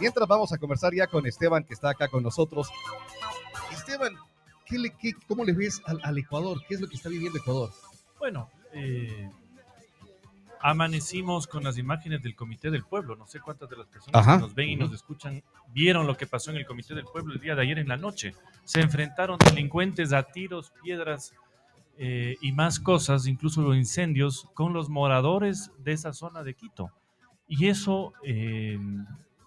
Mientras vamos a conversar ya con Esteban, que está acá con nosotros. Esteban, ¿qué le, qué, ¿cómo le ves al, al, Ecuador? ¿Qué es lo que está viviendo Ecuador? Bueno, eh, amanecimos con las imágenes del Comité del Pueblo. No sé cuántas de las personas Ajá. que nos ven y nos escuchan vieron lo que pasó en el Comité del Pueblo el día de ayer en la noche. Se enfrentaron delincuentes a tiros, piedras eh, y más cosas, incluso los incendios, con los moradores de esa zona de Quito. Y eso eh,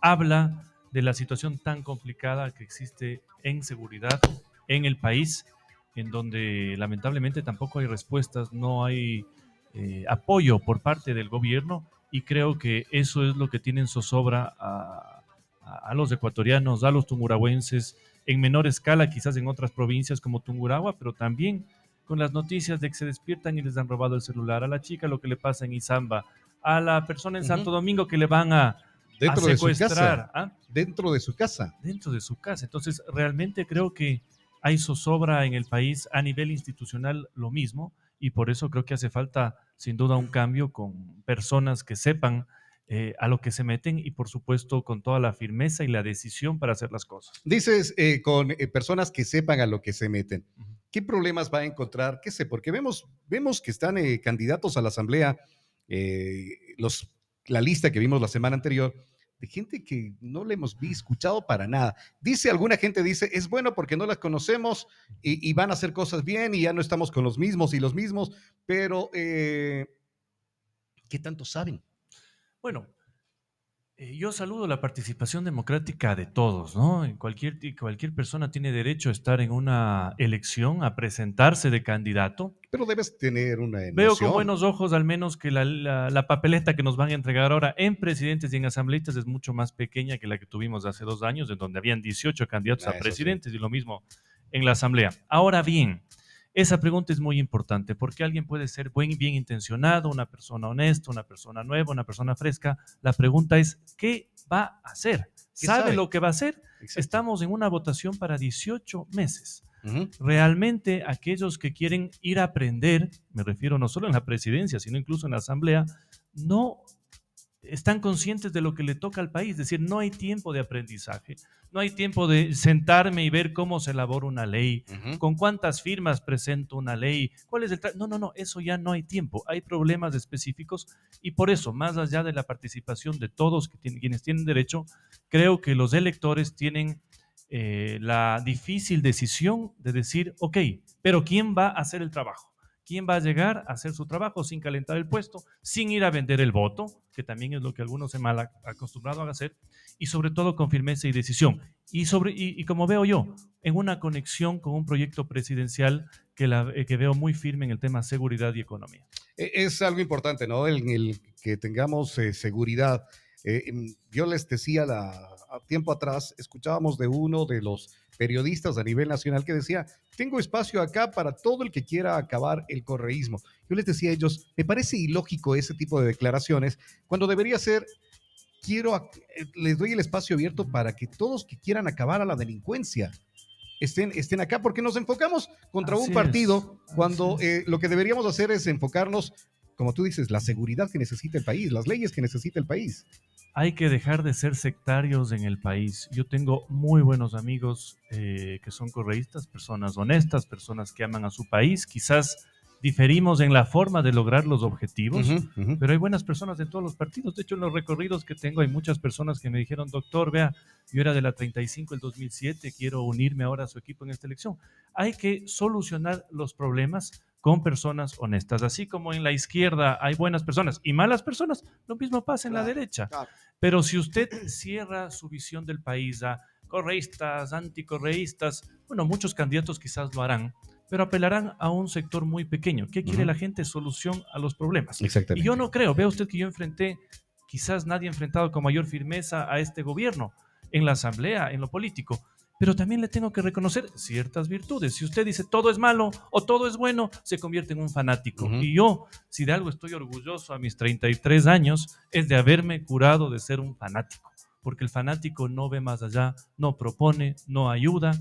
habla de la situación tan complicada que existe en seguridad en el país, en donde lamentablemente tampoco hay respuestas, no hay eh, apoyo por parte del gobierno y creo que eso es lo que tienen zozobra a, a, los ecuatorianos, a los tungurahuenses, en menor escala quizás en otras provincias como Tungurahua, pero también con las noticias de que se despiertan y les han robado el celular, a la chica lo que le pasa en Izamba, a la persona en Santo Domingo que le van a, dentro a secuestrar. De su casa. ¿ah? Dentro de su casa. Dentro de su casa. Entonces, realmente creo que hay zozobra en el país a nivel institucional lo mismo y por eso creo que hace falta sin duda un cambio con personas que sepan eh, a lo que se meten y por supuesto con toda la firmeza y la decisión para hacer las cosas. Dices eh, con eh, personas que sepan a lo que se meten. ¿Qué problemas va a encontrar? ¿Qué sé? Porque vemos, vemos que están candidatos a la Asamblea, los, la lista que vimos la semana anterior, de gente que no le hemos escuchado para nada. Dice alguna gente, dice, es bueno porque no las conocemos y, van a hacer cosas bien y ya no estamos con los mismos y los mismos, pero ¿qué tanto saben? Bueno, eh, yo saludo la participación democrática de todos, ¿no? Cualquier, cualquier persona tiene derecho a estar en una elección, a presentarse de candidato. Pero debes tener una emoción. Veo con buenos ojos al menos que la, la, la, papeleta que nos van a entregar ahora en presidentes y en asambleístas es mucho más pequeña que la que tuvimos hace dos años, en donde habían 18 candidatos ah, a presidentes sí. y lo mismo en la asamblea. Ahora bien, esa pregunta es muy importante porque alguien puede ser buen, bien intencionado, una persona honesta, una persona nueva, una persona fresca. La pregunta es, ¿qué va a hacer? ¿Sabe, sabe? lo que va a hacer? Exacto. Estamos en una votación para 18 meses. Uh -huh. Realmente aquellos que quieren ir a aprender, me refiero no solo en la presidencia, sino incluso en la asamblea, no están conscientes de lo que le toca al país, es decir, no hay tiempo de aprendizaje, no hay tiempo de sentarme y ver cómo se elabora una ley, uh -huh. con cuántas firmas presento una ley, cuál es el... No, no, no, eso ya no hay tiempo, hay problemas específicos y por eso, más allá de la participación de todos que tienen, quienes tienen derecho, creo que los electores tienen eh, la difícil decisión de decir, ok, pero ¿quién va a hacer el trabajo? Quién va a llegar a hacer su trabajo sin calentar el puesto, sin ir a vender el voto, que también es lo que algunos se mal acostumbrado a hacer, y sobre todo con firmeza y decisión. Y, sobre, y, como veo yo, en una conexión con un proyecto presidencial que, eh, que veo muy firme en el tema seguridad y economía. E, es algo importante, ¿no? El, el que tengamos eh, seguridad. Eh, yo les decía la, a tiempo atrás, escuchábamos de uno de los periodistas a nivel nacional que decía, tengo espacio acá para todo el que quiera acabar el correísmo. Yo les decía a ellos, me parece ilógico ese tipo de declaraciones, cuando debería ser, quiero, eh, les doy el espacio abierto para que todos que quieran acabar a la delincuencia estén, estén acá, porque nos enfocamos contra Así un partido es. cuando eh, lo que deberíamos hacer es enfocarnos, como tú dices, la seguridad que necesita el país, las leyes que necesita el país hay que dejar de ser sectarios en el país. Yo tengo muy buenos amigos eh, que son correístas, personas honestas, personas que aman a su país. Quizás diferimos en la forma de lograr los objetivos, uh -huh, uh -huh. pero hay buenas personas en todos los partidos. De hecho, en los recorridos que tengo hay muchas personas que me dijeron, doctor, vea, yo era de la 35 el 2007, quiero unirme ahora a su equipo en esta elección. Hay que solucionar los problemas con personas honestas. Así como en la izquierda hay buenas personas y malas personas, lo mismo pasa en claro, la derecha. Claro. Pero si usted cierra su visión del país a correístas, anticorreístas, bueno, muchos candidatos quizás lo harán, pero apelarán a un sector muy pequeño. ¿Qué quiere uh -huh. la gente? Solución a los problemas. Exactamente. Y yo no creo, vea usted que yo enfrenté, quizás nadie ha enfrentado con mayor firmeza a este gobierno en la asamblea, en lo político pero también le tengo que reconocer ciertas virtudes. Si usted dice todo es malo o todo es bueno, se convierte en un fanático. Uh -huh. Y yo, si de algo estoy orgulloso a mis 33 años, es de haberme curado de ser un fanático, porque el fanático no ve más allá, no propone, no ayuda.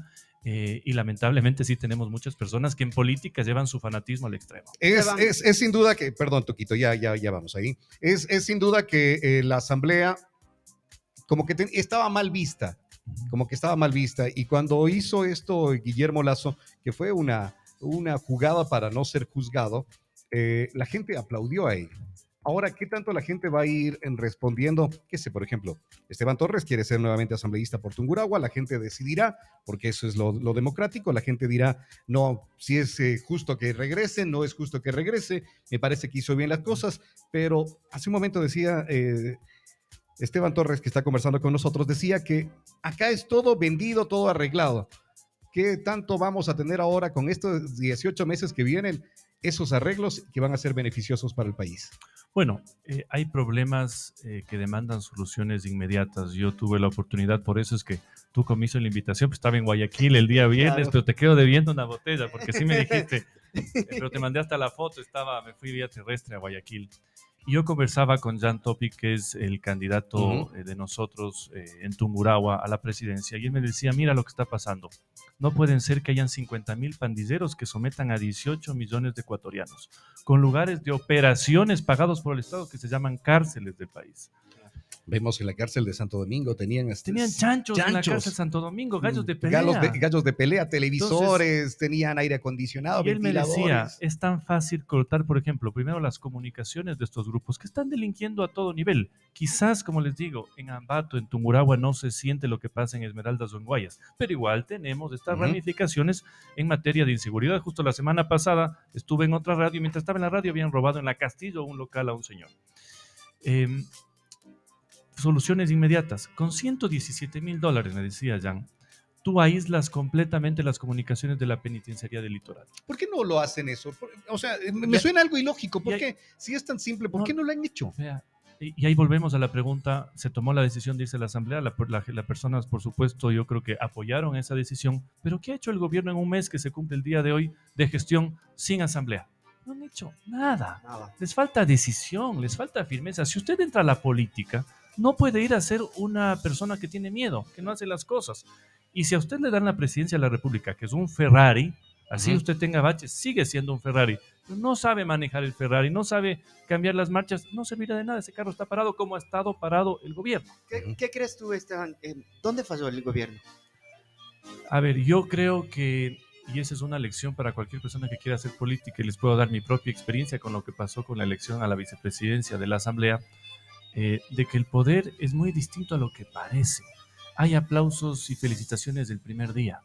Eh, y lamentablemente sí tenemos muchas personas que en política llevan su fanatismo al extremo. Es, es, es sin duda que, perdón, Toquito, ya, ya, ya vamos ahí. Es, es sin duda que eh, la Asamblea como que estaba mal vista, como que estaba mal vista. Y cuando hizo esto Guillermo Lazo, que fue una, una jugada para no ser juzgado, eh, la gente aplaudió a él. Ahora, ¿qué tanto la gente va a ir en respondiendo? ¿Qué sé, por ejemplo, Esteban Torres quiere ser nuevamente asambleísta por Tunguragua, la gente decidirá, porque eso es lo, democrático, la gente dirá, no, si es eh, justo que regrese, no es justo que regrese, me parece que hizo bien las cosas, pero hace un momento decía eh, Esteban Torres, que está conversando con nosotros, decía que acá es todo vendido, todo arreglado. ¿Qué tanto vamos a tener ahora con estos 18 meses que vienen? esos arreglos que van a ser beneficiosos para el país? Bueno, eh, hay problemas eh, que demandan soluciones inmediatas. Yo tuve la oportunidad, por eso es que tú comiso la invitación, pues estaba en Guayaquil el día viernes, pero te quedo debiendo una botella, porque sí me dijiste, eh, pero te mandé hasta la foto, estaba, me fui vía terrestre a Guayaquil. Yo conversaba con Jan Topic, que es el candidato de nosotros en Tungurahua a la presidencia, y él me decía, mira lo que está pasando. No pueden ser que hayan 50 mil pandilleros que sometan a 18 millones de ecuatorianos, con lugares de operaciones pagados por el Estado que se llaman cárceles del país. Vemos en la cárcel de Santo Domingo tenían tenían chanchos, en la cárcel de Santo Domingo, gallos de pelea. Gallos de, pelea, televisores, tenían aire acondicionado, y él me decía, es tan fácil cortar, por ejemplo, primero las comunicaciones de estos grupos que están delinquiendo a todo nivel. Quizás, como les digo, en Ambato, en Tumuragua no se siente lo que pasa en Esmeraldas o en Guayas, pero igual tenemos estas ramificaciones en materia de inseguridad. Justo la semana pasada estuve en otra radio y mientras estaba en la radio habían robado en la Castillo un local a un señor. Eh, soluciones inmediatas. Con 117 mil dólares, me decía Jan, tú aíslas completamente las comunicaciones de la penitenciaría del litoral. ¿Por qué no lo hacen eso? O sea, me suena algo ilógico. ¿Por qué? Si es tan simple, ¿por qué no lo han hecho? y, ahí volvemos a la pregunta, se tomó la decisión de irse a la asamblea, las la, personas, por supuesto, yo creo que apoyaron esa decisión, pero ¿qué ha hecho el gobierno en un mes que se cumple el día de hoy de gestión sin asamblea? No han hecho nada. nada. Les falta decisión, les falta firmeza. Si usted entra a la política, no puede ir a ser una persona que tiene miedo, que no hace las cosas. Y si a usted le dan la presidencia de la República, que es un Ferrari, así usted tenga baches, sigue siendo un Ferrari. No sabe manejar el Ferrari, no sabe cambiar las marchas, no servirá de nada. Ese carro está parado como ha estado parado el gobierno. ¿Qué, crees tú, Esteban? Eh, ¿Dónde falló el gobierno? A ver, yo creo que, y esa es una lección para cualquier persona que quiera hacer política, y les puedo dar mi propia experiencia con lo que pasó con la elección a la vicepresidencia de la Asamblea eh, de que el poder es muy distinto a lo que parece. Hay aplausos y felicitaciones del primer día.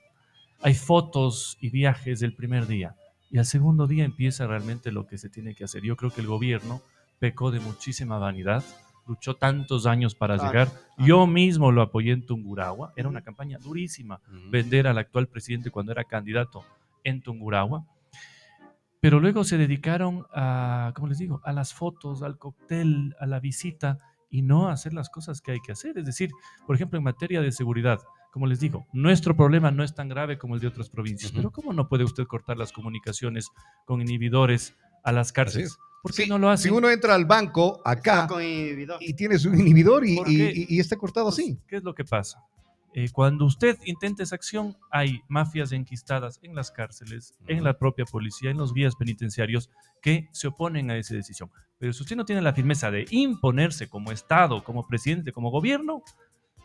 Hay fotos y viajes del primer día. Y al segundo día empieza realmente lo que se tiene que hacer. Yo creo que el gobierno pecó de muchísima vanidad, luchó tantos años para llegar. Yo mismo lo apoyé en Tungurahua. Era una campaña durísima vender al actual presidente cuando era candidato en Tungurahua pero luego se dedicaron a, como les digo, a las fotos, al cóctel, a la visita y no a hacer las cosas que hay que hacer. Es decir, por ejemplo, en materia de seguridad, como les digo, nuestro problema no es tan grave como el de otras provincias, pero ¿cómo no puede usted cortar las comunicaciones con inhibidores a las cárceles? ¿Por qué no lo hace? Si uno entra al banco acá y tienes un inhibidor y, y, está cortado pues, así. ¿Qué es lo que pasa? Eh, cuando usted intenta esa acción, hay mafias enquistadas en las cárceles, en la propia policía, en los guías penitenciarios que se oponen a esa decisión. Pero si usted no tiene la firmeza de imponerse como Estado, como presidente, como gobierno,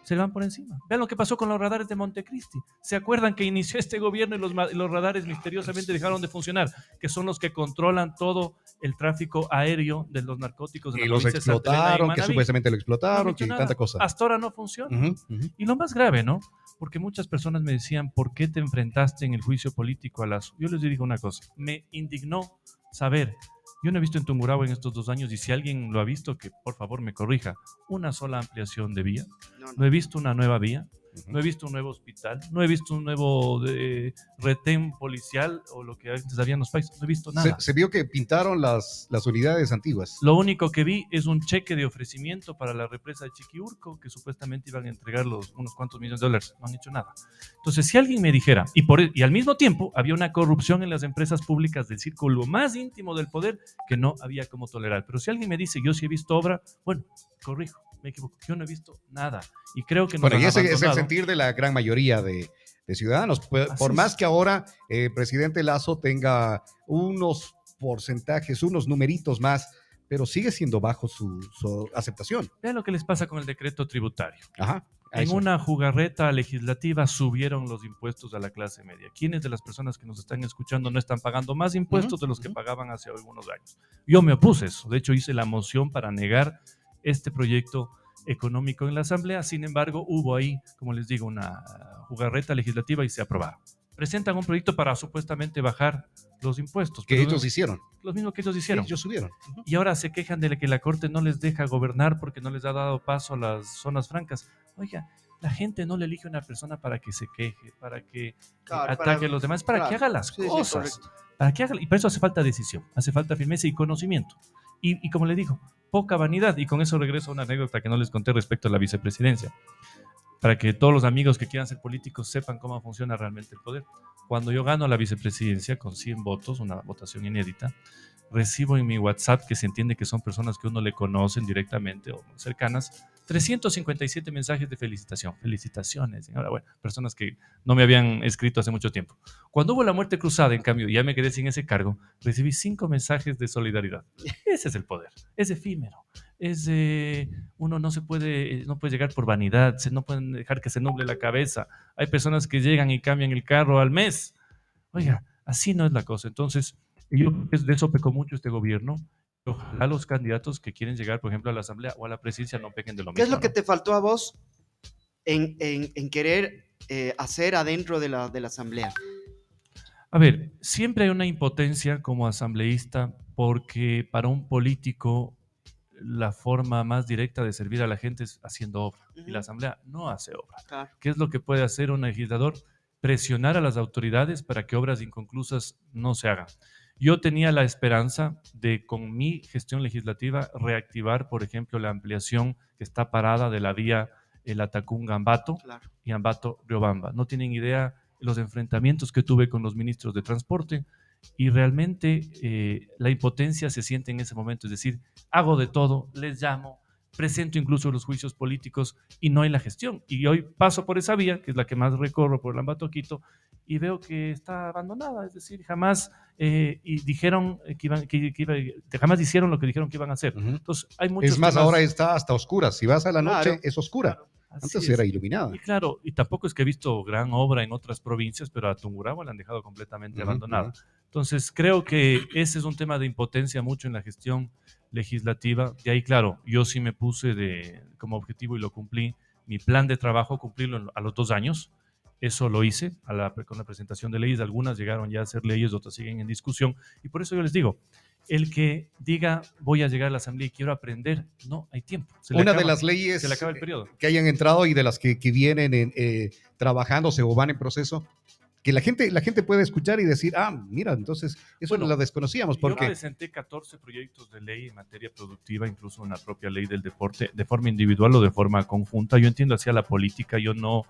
se le van por encima. Vean lo que pasó con los radares de Montecristi. ¿Se acuerdan que inició este gobierno y los, los, radares misteriosamente dejaron de funcionar? Que son los que controlan todo el tráfico aéreo de los narcóticos. De y los explotaron, que supuestamente lo explotaron, que tanta cosa. Hasta ahora no funciona. Y lo más grave, ¿no? Porque muchas personas me decían, ¿por qué te enfrentaste en el juicio político a las... Yo les digo una cosa, me indignó saber yo no he visto en Tungurahua en estos dos años, y si alguien lo ha visto, que por favor me corrija, una sola ampliación de vía. no he visto una nueva vía. No he visto un nuevo hospital, no he visto un nuevo de, retén policial o lo que antes había en los países, no he visto nada. Se, vio que pintaron las, las unidades antiguas. Lo único que vi es un cheque de ofrecimiento para la represa de Chiquiurco, que supuestamente iban a entregar los, unos cuantos millones de dólares. No han hecho nada. Entonces, si alguien me dijera, y, por, y al mismo tiempo había una corrupción en las empresas públicas del círculo más íntimo del poder que no había como tolerar. Pero si alguien me dice, yo sí he visto obra, bueno, corrijo me equivoco, yo no he visto nada. Y creo que... bueno, y ese es el sentir de la gran mayoría de, ciudadanos. Por, más que ahora el eh, presidente Lazo tenga unos porcentajes, unos numeritos más pero sigue siendo bajo su, su aceptación. Vean lo que les pasa con el decreto tributario. Ajá. En una jugarreta legislativa subieron los impuestos a la clase media. ¿Quiénes de las personas que nos están escuchando no están pagando más impuestos de los que pagaban hace algunos años? Yo me opuse a eso. De hecho, hice la moción para negar este proyecto económico en la Asamblea. Sin embargo, hubo ahí, como les digo, una jugarreta legislativa y se aprobaron. Presentan un proyecto para supuestamente bajar los impuestos. que ellos hicieron. los mismos que ellos hicieron. Ellos subieron. Y ahora se quejan de que la Corte no les deja gobernar porque no les ha dado paso a las zonas francas. Oiga, la gente no le elige a una persona para que se queje, para que Claro, ataque para- a los demás, para que haga las Sí, cosas. para que haga, y para eso hace falta decisión, hace falta firmeza y conocimiento. Y, como le digo, poca vanidad. Y con eso regreso a una anécdota que no les conté respecto a la vicepresidencia. Para que todos los amigos que quieran ser políticos sepan cómo funciona realmente el poder. Cuando yo gano la vicepresidencia con 100 votos, una votación inédita, recibo en mi WhatsApp, que se entiende que son personas que uno le conocen directamente o cercanas, 357 mensajes de felicitación. Felicitaciones, enhorabuena. Personas que no me habían escrito hace mucho tiempo. Cuando hubo la muerte cruzada, en cambio, ya me quedé sin ese cargo, recibí cinco mensajes de solidaridad. Ese es el poder. Es efímero. Es de- uno no se puede, no puede llegar por vanidad, no pueden dejar que se nuble la cabeza. Hay personas que llegan y cambian el carro al mes. Oiga, así no es la cosa. Entonces, yo de eso pecó mucho este gobierno. Ojalá los candidatos que quieren llegar, por ejemplo, a la Asamblea o a la presidencia no pequen de lo ¿Qué es mismo. lo que te faltó a vos en, en- en querer eh, hacer adentro de la, de la asamblea? A ver, siempre hay una impotencia como asambleísta porque para un político la forma más directa de servir a la gente es haciendo obra y la asamblea no hace obra. claro. ¿Qué es lo que puede hacer un legislador? Presionar a las autoridades para que obras inconclusas no se hagan. Yo tenía la esperanza de, con mi gestión legislativa, reactivar, por ejemplo, la ampliación que está parada de la vía El Atacún-Gambato claro. y Ambato Riobamba. No tienen idea los enfrentamientos que tuve con los ministros de transporte y realmente eh, la impotencia se siente en ese momento. Es decir, hago de todo, les llamo, presento incluso los juicios políticos y no hay la gestión. Y hoy paso por esa vía, que es la que más recorro por el Ambato Quito, y veo que está abandonada. Es decir, jamás eh, y dijeron que iban, que, que jamás hicieron lo que dijeron que iban a hacer. Ujú. Entonces, hay muchos Es más, temas- ahora está hasta oscura. Si vas a la noche, Claro. es oscura. Así Antes es. era iluminada. Y claro, y tampoco es que he visto gran obra en otras provincias, pero a Tungurahua la han dejado completamente Ujú, abandonada. ujú. Entonces, creo que ese es un tema de impotencia mucho en la gestión legislativa. De ahí, claro, yo sí me puse de, como objetivo y lo cumplí, mi plan de trabajo, cumplirlo a los dos años. Eso lo hice a la- con la presentación de leyes. Algunas llegaron ya a ser leyes, otras siguen en discusión. Y por eso yo les digo, el que diga voy a llegar a la asamblea y quiero aprender, no hay tiempo. Se Una de las leyes Se le acaba el periodo. que hayan entrado y de las que, que vienen en, eh, trabajándose o van en proceso, que la gente, la gente puede escuchar y decir, ah, mira, entonces eso Bueno, no lo desconocíamos, Yo porque presenté 14 proyectos de ley en materia productiva, incluso una propia ley del deporte, de forma individual o de forma conjunta. Yo entiendo hacia la política, yo no,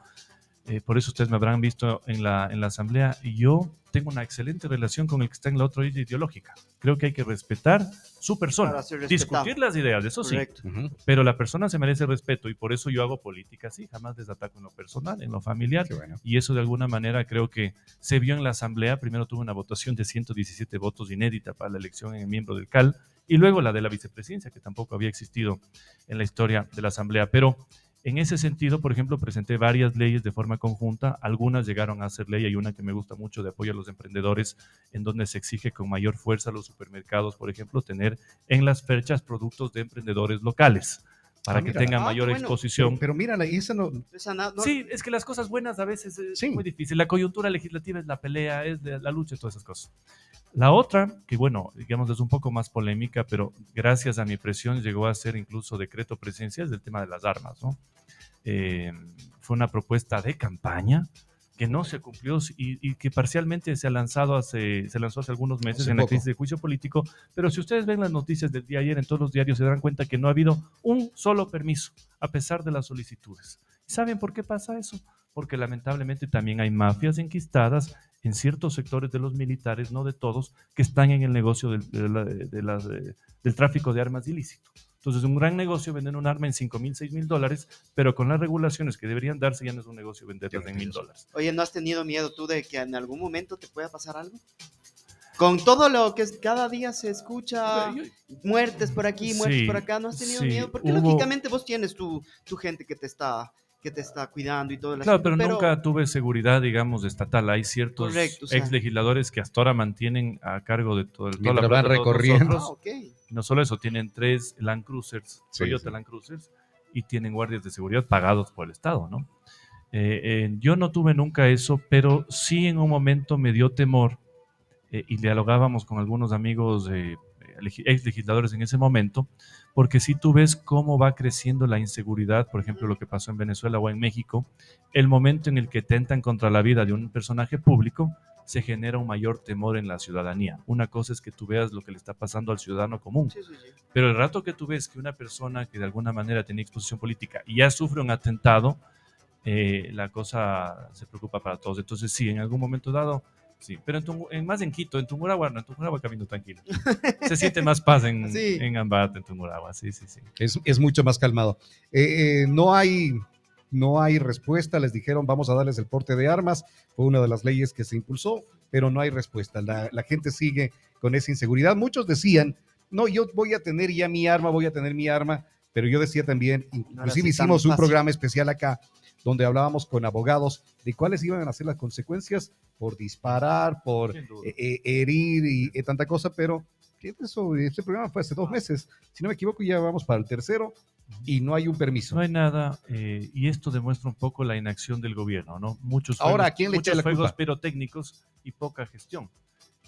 eh, por eso ustedes me habrán visto en la, en la asamblea, y yo tengo una excelente relación con el que está en la otra isla ideológica. Creo que hay que respetar su persona, discutir las ideas, eso sí, Correcto. Ujú, pero la persona se merece respeto y por eso yo hago política así, jamás les ataco en lo personal, en lo familiar. bueno. Y eso de alguna manera creo que se vio en la Asamblea. Primero tuvo una votación de 117 votos inédita para la elección en el miembro del CAL y luego la de la vicepresidencia, que tampoco había existido en la historia de la Asamblea. Pero en ese sentido, por ejemplo, presenté varias leyes de forma conjunta. Algunas llegaron a ser ley. Hay una que me gusta mucho de apoyo a los emprendedores, en donde se exige con mayor fuerza a los supermercados, por ejemplo, tener en las fechas productos de emprendedores locales para Ah, que mira. tengan Ah, mayor bueno. exposición. Pero, pero mira, esa no, Esa na- no- Sí, es que las cosas buenas a veces es Sí. muy difícil. La coyuntura legislativa es la pelea, es de- la lucha, todas esas cosas. La otra, que bueno, digamos es un poco más polémica, pero gracias a mi presión llegó a ser incluso decreto presidencial, es del tema de las armas, ¿no? Eh, fue una propuesta de campaña que no se cumplió y, y que parcialmente se ha lanzado hace, se lanzó hace algunos meses Hace en la crisis de juicio político, pero si ustedes ven las noticias del día de ayer en todos los diarios se darán cuenta que no ha habido un solo permiso a pesar de las solicitudes. ¿Saben por qué pasa eso? Porque lamentablemente también hay mafias enquistadas en ciertos sectores de los militares, no de todos, que están en el negocio del, de la- de del tráfico de armas ilícito. Entonces, un gran negocio vender un arma en 5 mil, 6 mil dólares, pero con las regulaciones que deberían darse ya no es un negocio venderlas en mil dólares. Oye, ¿no has tenido miedo tú de que en algún momento te pueda pasar algo? Con todo lo que cada día se escucha, muertes por aquí, muertes por acá, ¿no has tenido miedo? Porque lógicamente vos tienes tu, tu gente que te está que te está cuidando y todo el Claro, pero, nunca tuve seguridad, digamos, estatal. Hay ciertos ex legisladores que hasta ahora mantienen a cargo de todo el... Toda van recorriendo. Ah, no solo eso, tienen tres Land Cruisers, Toyota Land Cruisers, y tienen guardias de seguridad pagados por el Estado, ¿no? Eh, eh, yo no tuve nunca eso, pero sí en un momento me dio temor eh, y dialogábamos con algunos amigos ex legisladores en ese momento, porque si tú ves cómo va creciendo la inseguridad, por ejemplo, lo que pasó en Venezuela o en México, el momento en el que tentan contra la vida de un personaje público, se genera un mayor temor en la ciudadanía. Una cosa es que tú veas lo que le está pasando al ciudadano común, pero el rato que tú ves que una persona que de alguna manera tenía exposición política y ya sufre un atentado, eh, la cosa se preocupa para todos. Entonces, sí, en algún momento dado, sí. Pero en, más en Quito, en Tungurahua, no, en Tungurahua camino tranquilo. se siente más paz en, en Ambato, en Tungurahua, sí, sí, sí. Es, es mucho más calmado. Eh, eh, no hay... No hay respuesta, les dijeron vamos a darles el porte de armas, fue una de las leyes que se impulsó, pero no hay respuesta. La, la gente sigue con esa inseguridad. Muchos decían, no, yo voy a tener ya mi arma, voy a tener mi arma, pero yo decía también, inclusive hicimos un programa especial acá donde hablábamos con abogados de cuáles iban a ser las consecuencias por disparar, por eh, eh, herir y eh, tanta cosa, pero eso, este programa fue hace dos meses, si no me equivoco ya vamos para el tercero y no hay un permiso. No hay nada, y esto demuestra un poco la inacción del gobierno, ¿no? Muchos Ahora, juegos, quién le muchos juegos pirotécnicos y poca gestión.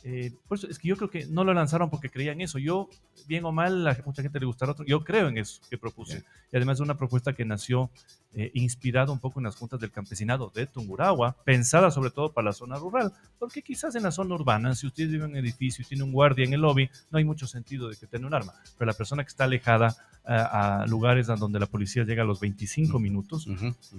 Eh, por eso es que yo creo que no lo lanzaron porque creían eso. Yo, bien o mal, a mucha gente le gustará otro. Yo creo en eso que propuse. Y además es una propuesta que nació eh, inspirada un poco en las juntas del campesinado de Tungurahua, pensada sobre todo para la zona rural. Porque quizás en la zona urbana, si usted vive en un edificio y tiene un guardia en el lobby, no hay mucho sentido de que tenga un arma. Pero la persona que está alejada a, lugares donde la policía llega a los 25 minutos,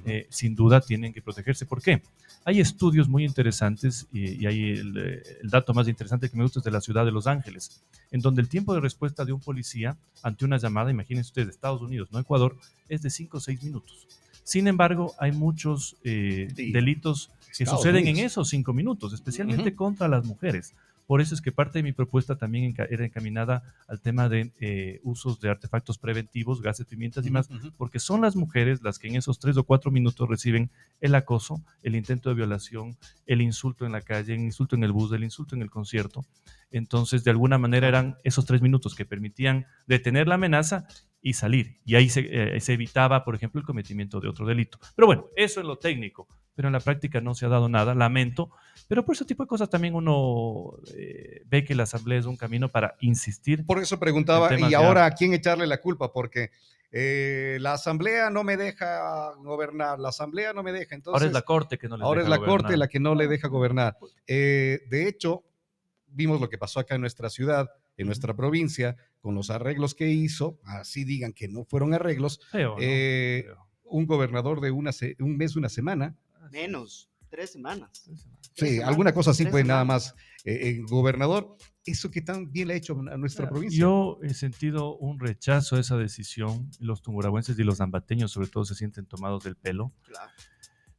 eh, sin duda tienen que protegerse. ¿Por qué? Hay estudios muy interesantes y, hay el, dato más interesante que me gusta es de la ciudad de Los Ángeles, en donde el tiempo de respuesta de un policía ante una llamada, imagínense ustedes, de Estados Unidos, no Ecuador, es de 5 o 6 minutos. Sin embargo, hay muchos eh, delitos que suceden en esos 5 minutos, especialmente contra las mujeres. Por eso es que parte de mi propuesta también era encaminada al tema de eh, usos de artefactos preventivos, gases, pimientas y más, porque son las mujeres las que en esos tres o cuatro minutos reciben el acoso, el intento de violación, el insulto en la calle, el insulto en el bus, el insulto en el concierto. Entonces, de alguna manera eran esos tres minutos que permitían detener la amenaza y salir. Y ahí se, eh, se, evitaba, por ejemplo, el cometimiento de otro delito. Pero bueno, eso es lo técnico pero en la práctica no se ha dado nada, lamento. Pero por ese tipo de cosas también uno eh, ve que la asamblea es un camino para insistir. Por eso preguntaba, ¿y ahora a quién echarle la culpa? Porque eh, la asamblea no me deja gobernar, la asamblea no me deja. Entonces, ahora es la corte que no le ahora deja es la corte la que no le deja gobernar. Eh, de hecho, vimos lo que pasó acá en nuestra ciudad, en nuestra provincia, con los arreglos que hizo, así digan que no fueron arreglos. un gobernador de una un mes, una semana, Menos, tres semanas. Sí, alguna cosa así fue nada más. Eh, eh, gobernador, ¿eso que tan bien le ha hecho a nuestra provincia? Yo he sentido un rechazo a esa decisión. Los tungurahuenses y los ambateños sobre todo se sienten tomados del pelo.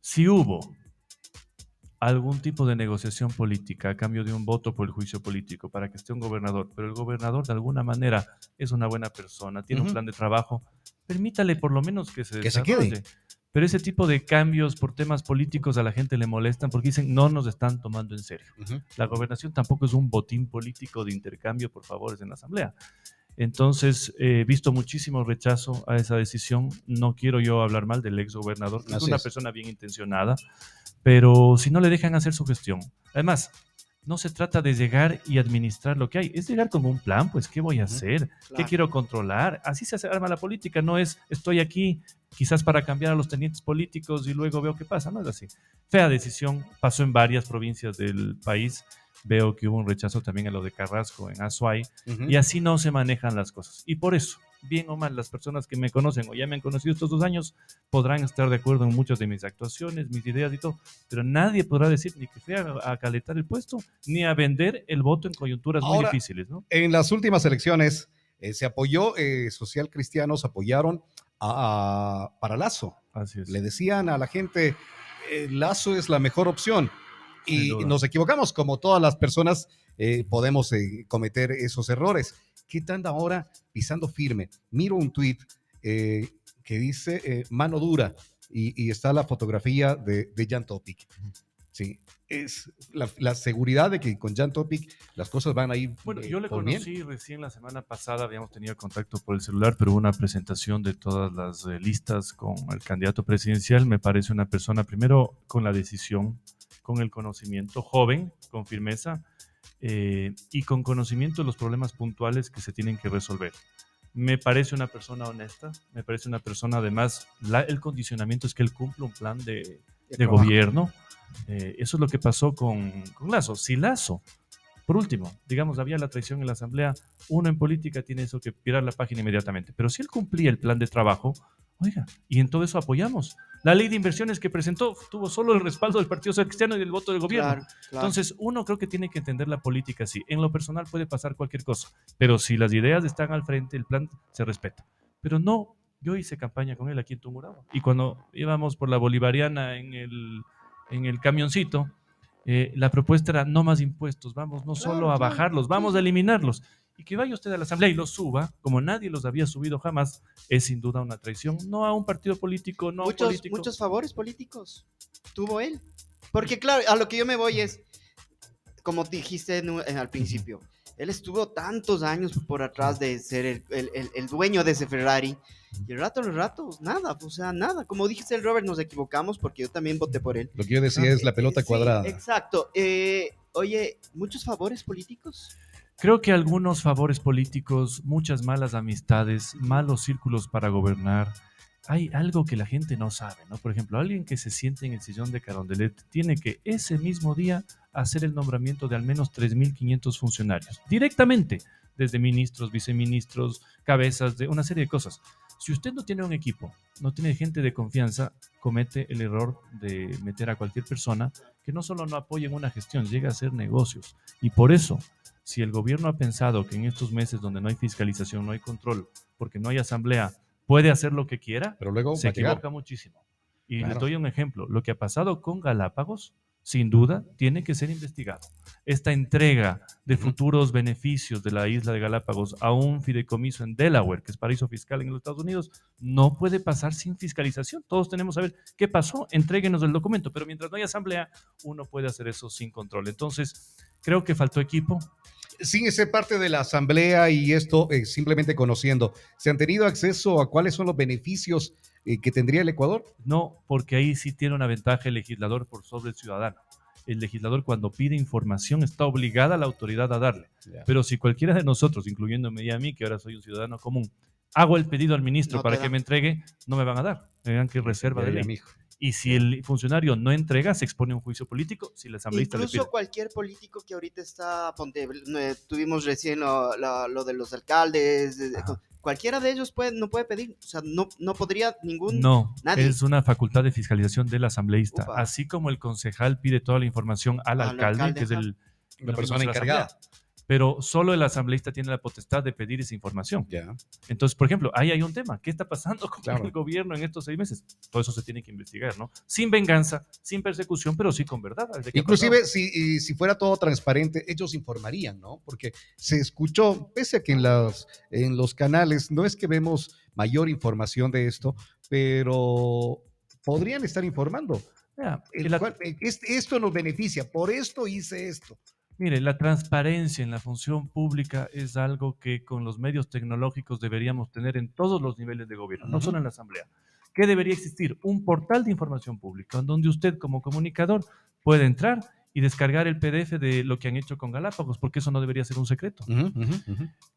Si hubo algún tipo de negociación política a cambio de un voto por el juicio político para que esté un gobernador, pero el gobernador de alguna manera es una buena persona, tiene un plan de trabajo, permítale por lo menos que se que se quede. Pero ese tipo de cambios por temas políticos a la gente le molestan porque dicen no nos están tomando en serio. La gobernación tampoco es un botín político de intercambio por favores en la Asamblea. Entonces, he visto muchísimo rechazo a esa decisión. No quiero yo hablar mal del ex gobernador, que es una persona bien intencionada, pero si no le dejan hacer su gestión. Además, no se trata de llegar y administrar lo que hay, es llegar con un plan, pues, ¿qué voy a hacer? ¿Qué quiero controlar? Así se arma la política, no es estoy aquí quizás para cambiar a los tenientes políticos y luego veo qué pasa, no es así. Fea decisión, pasó en varias provincias del país, veo que hubo un rechazo también a lo de Carrasco en Azuay, y así no se manejan las cosas. Y por eso, bien o mal, las personas que me conocen o ya me han conocido estos dos años podrán estar de acuerdo en muchas de mis actuaciones, mis ideas y todo, pero nadie podrá decir ni que fui a, calentar el puesto, ni a vender el voto en coyunturas muy difíciles. ¿no? En las últimas elecciones eh, se apoyó, eh, social cristianos apoyaron a, para Lazo. Así es. Le decían a la gente, eh, Lazo es la mejor opción. y nos equivocamos, como todas las personas eh, podemos eh, cometer esos errores. ¿Qué tal ahora pisando firme? Miro un tweet que dice mano dura y, está la fotografía de, de Jan Topic. Sí, es la, seguridad de que con Jan Topic las cosas van a ir. Bueno, yo le conocí recién la semana pasada, habíamos tenido contacto por el celular, pero una presentación de todas las eh, listas con el candidato presidencial. Me parece una persona, primero, con la decisión, con el conocimiento, joven, con firmeza eh, y con conocimiento de los problemas puntuales que se tienen que resolver. Me parece una persona honesta, me parece una persona, además, el condicionamiento es que él cumple un plan de, de gobierno eh, eso es lo que pasó con, con Lazo. Si Lazo, por último, digamos, había la traición en la Asamblea, uno en política tiene eso que virar la página inmediatamente. Pero si él cumplía el plan de trabajo, oiga, y en todo eso apoyamos. La ley de inversiones que presentó tuvo solo el respaldo del Partido Social Cristiano y del voto del gobierno. Entonces, uno creo que tiene que entender la política así. En lo personal puede pasar cualquier cosa, pero si las ideas están al frente, el plan se respeta. Pero no, yo hice campaña con él aquí en Tumurado. Y cuando íbamos por la Bolivariana en el en el camioncito, eh, la propuesta era no más impuestos, vamos no solo a bajarlos, vamos a eliminarlos. Y que vaya usted a la Asamblea y los suba, como nadie los había subido jamás, es sin duda una traición, no a un partido político, no muchos, a un político. Muchos favores políticos tuvo él. Porque claro, a lo que yo me voy es, como dijiste al principio, él estuvo tantos años por atrás de ser el, el, el, dueño de ese Ferrari. Y el rato, los ratos, nada, o sea, nada. Como dijiste el Robert, nos equivocamos porque yo también voté por él. Lo que yo decía es la pelota cuadrada. exacto. Eh, oye, ¿muchos favores políticos? Creo que algunos favores políticos, muchas malas amistades, malos círculos para gobernar, hay algo que la gente no sabe, ¿no? Por ejemplo, alguien que se siente en el sillón de Carondelet tiene que ese mismo día hacer el nombramiento de al menos 3.500 funcionarios, directamente, desde ministros, viceministros, cabezas, de una serie de cosas. Si usted no tiene un equipo, no tiene gente de confianza, comete el error de meter a cualquier persona que no solo no apoye en una gestión, llega a hacer negocios. Y por eso, si el gobierno ha pensado que en estos meses donde no hay fiscalización, no hay control, porque no hay asamblea, puede hacer lo que quiera, pero luego se equivoca muchísimo. Y le doy un ejemplo. Lo que ha pasado con Galápagos, sin duda, tiene que ser investigado. Esta entrega de futuros beneficios de la isla de Galápagos a un fideicomiso en Delaware, que es paraíso fiscal en los Estados Unidos, no puede pasar sin fiscalización. Todos tenemos que saber qué pasó, entréguenos el documento, pero mientras no hay asamblea, uno puede hacer eso sin control. Entonces, creo que faltó equipo, sin ser parte de la asamblea y esto eh, simplemente conociendo, ¿se han tenido acceso a cuáles son los beneficios eh, que tendría el Ecuador? No, porque ahí sí tiene una ventaja el legislador por sobre el ciudadano. El legislador cuando pide información está obligada a la autoridad a darle. Pero si cualquiera de nosotros, incluyéndome a mí, que ahora soy un ciudadano común, hago el pedido al ministro para que me entregue, no me van a dar. Me dan que reserva de ley. Y si el funcionario no entrega, se expone a un juicio político. Si la asambleísta Incluso cualquier político que ahorita está, ponte, eh, tuvimos recién lo, de los alcaldes, cualquiera de ellos puede, no puede pedir, o sea, no, no podría ningún... No, es una facultad de fiscalización del asambleísta. Así como el concejal pide toda la información al, alcalde, que es el, la persona encargada pero solo el asambleísta tiene la potestad de pedir esa información. Entonces, por ejemplo, ahí hay un tema. ¿Qué está pasando con el gobierno en estos seis meses? Todo eso se tiene que investigar, ¿no? Sin venganza, sin persecución, pero sí con verdad. Inclusive, si, si, fuera todo transparente, ellos informarían, ¿no? Porque se escuchó, pese a que en, las, en los canales no es que vemos mayor información de esto, pero podrían estar informando. esto nos beneficia, por esto hice esto. Mire, la transparencia en la función pública es algo que con los medios tecnológicos deberíamos tener en todos los niveles de gobierno, no solo en la Asamblea. ¿Qué debería existir? Un portal de información pública, donde usted como comunicador puede entrar y descargar el PDF de lo que han hecho con Galápagos, porque eso no debería ser un secreto.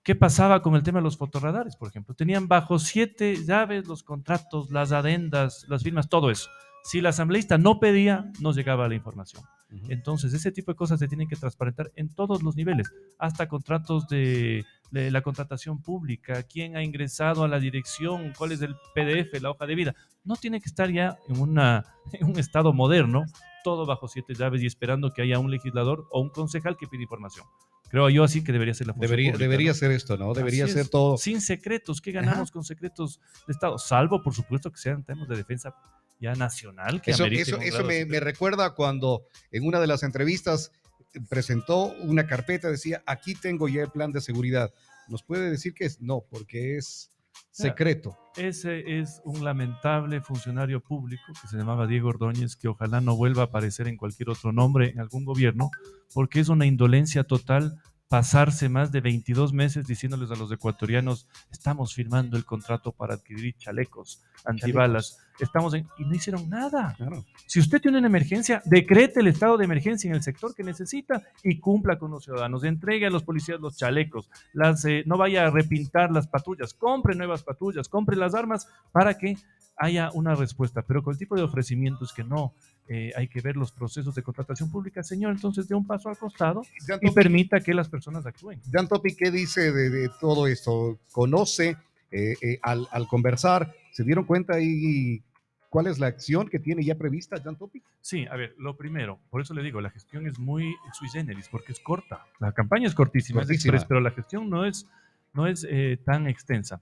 ¿Qué pasaba con el tema de los fotorradares, por ejemplo? Tenían bajo siete llaves los contratos, las adendas, las firmas, todo eso. Si la asambleísta no pedía, no llegaba la información. Entonces, ese tipo de cosas se tienen que transparentar en todos los niveles, hasta contratos de, la contratación pública, quién ha ingresado a la dirección, cuál es el PDF, la hoja de vida. No tiene que estar ya en, una, en un estado moderno, todo bajo siete llaves y esperando que haya un legislador o un concejal que pida información. Creo yo así que debería ser la función Debería, debería ser esto, ¿no? Debería ser todo. Sin secretos. ¿Qué ganamos con secretos de Estado? Salvo, por supuesto, que sean temas de defensa ya nacional. Que eso eso, eso me, me, recuerda cuando en una de las entrevistas presentó una carpeta, decía, aquí tengo ya el plan de seguridad. ¿Nos puede decir que es? No, porque es secreto. Ese es un lamentable funcionario público que se llamaba Diego Ordóñez, que ojalá no vuelva a aparecer en cualquier otro nombre en algún gobierno, porque es una indolencia total pasarse más de 22 meses diciéndoles a los ecuatorianos, estamos firmando el contrato para adquirir chalecos antibalas, estamos en... y no hicieron nada. Si usted tiene una emergencia, decrete el estado de emergencia en el sector que necesita y cumpla con los ciudadanos, entregue a los policías los chalecos, las, eh, no vaya a repintar las patrullas, compre nuevas patrullas, compre las armas para que haya una respuesta, pero con el tipo de ofrecimientos que no eh, hay que ver los procesos de contratación pública, señor, entonces dé un paso al costado y permita que las personas actúen. Jan Topi, ¿qué dice de, todo esto? ¿Conoce eh, eh, al, conversar? ¿Se dieron cuenta y cuál es la acción que tiene ya prevista Jan Topi? Sí, a ver, lo primero, por eso le digo, la gestión es muy sui generis, porque es corta. La campaña es cortísima, pero la gestión no es, no es tan extensa.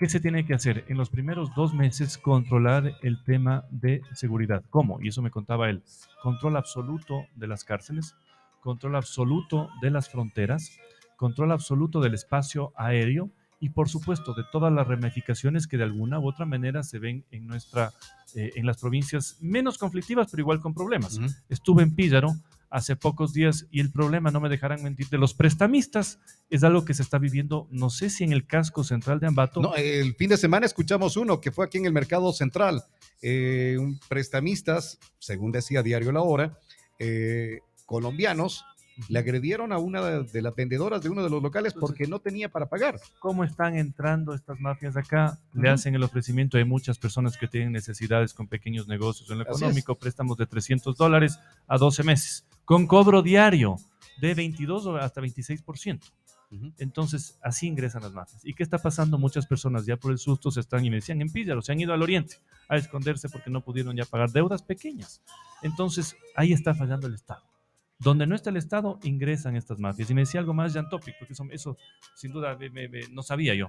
¿Qué se tiene que hacer? En los primeros dos meses controlar el tema de seguridad. ¿Cómo? Y eso me contaba él. Control absoluto de las cárceles, control absoluto de las fronteras, control absoluto del espacio aéreo y por supuesto de todas las ramificaciones que de alguna u otra manera se ven en nuestra eh, en las provincias menos conflictivas pero igual con problemas. Estuve en Píllaro hace pocos días y el problema, no me dejarán mentir, de los prestamistas es algo que se está viviendo, no sé si en el casco central de Ambato. No, el fin de semana escuchamos uno que fue aquí en el mercado central, eh, un prestamistas, según decía Diario La Hora, eh, colombianos le agredieron a una de las vendedoras de uno de los locales porque no tenía para pagar. ¿Cómo están entrando estas mafias acá? Le hacen el ofrecimiento. Hay muchas personas que tienen necesidades con pequeños negocios en lo económico, préstamos de 300 dólares a 12 meses, con cobro diario de 22 hasta 26%. Entonces, así ingresan las mafias. ¿Y qué está pasando? Muchas personas ya por el susto se están, y me decían, en Píllaro, se han ido al oriente a esconderse porque no pudieron ya pagar deudas pequeñas. Entonces, ahí está fallando el Estado. Donde no está el Estado, ingresan estas mafias. Y me decía algo más, Jan Topic, porque eso, eso sin duda no sabía yo.